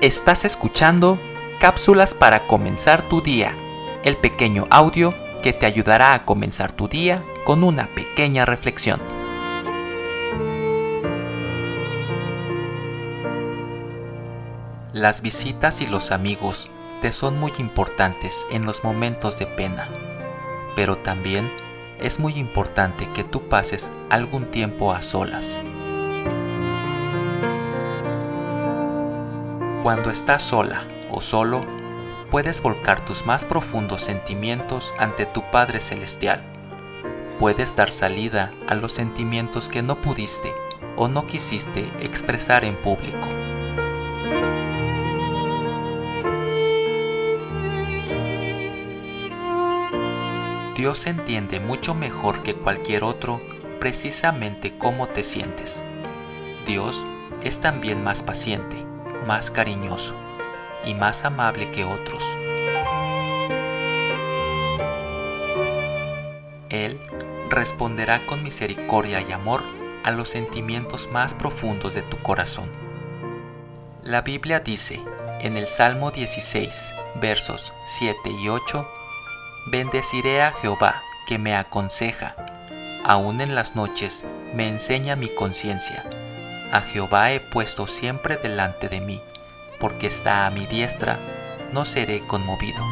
Estás escuchando Cápsulas para comenzar tu día, el pequeño audio que te ayudará a comenzar tu día con una pequeña reflexión. Las visitas y los amigos te son muy importantes en los momentos de pena, pero también es muy importante que tú pases algún tiempo a solas. Cuando estás sola o solo, puedes volcar tus más profundos sentimientos ante tu Padre Celestial. Puedes dar salida a los sentimientos que no pudiste o no quisiste expresar en público. Dios entiende mucho mejor que cualquier otro precisamente cómo te sientes. Dios es también más paciente, más cariñoso y más amable que otros. Él responderá con misericordia y amor a los sentimientos más profundos de tu corazón. La Biblia dice en el Salmo 16, versos 7 y 8, Bendeciré a Jehová, que me aconseja. Aún en las noches me enseña mi conciencia. A Jehová he puesto siempre delante de mí, porque está a mi diestra, no seré conmovido.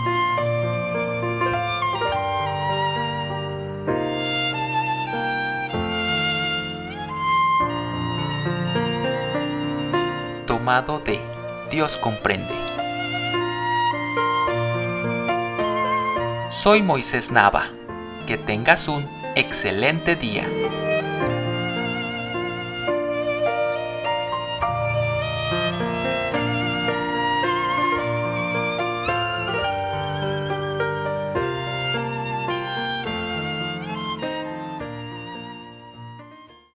Tomado de Dios comprende. Soy Moisés Nava. Que tengas un excelente día.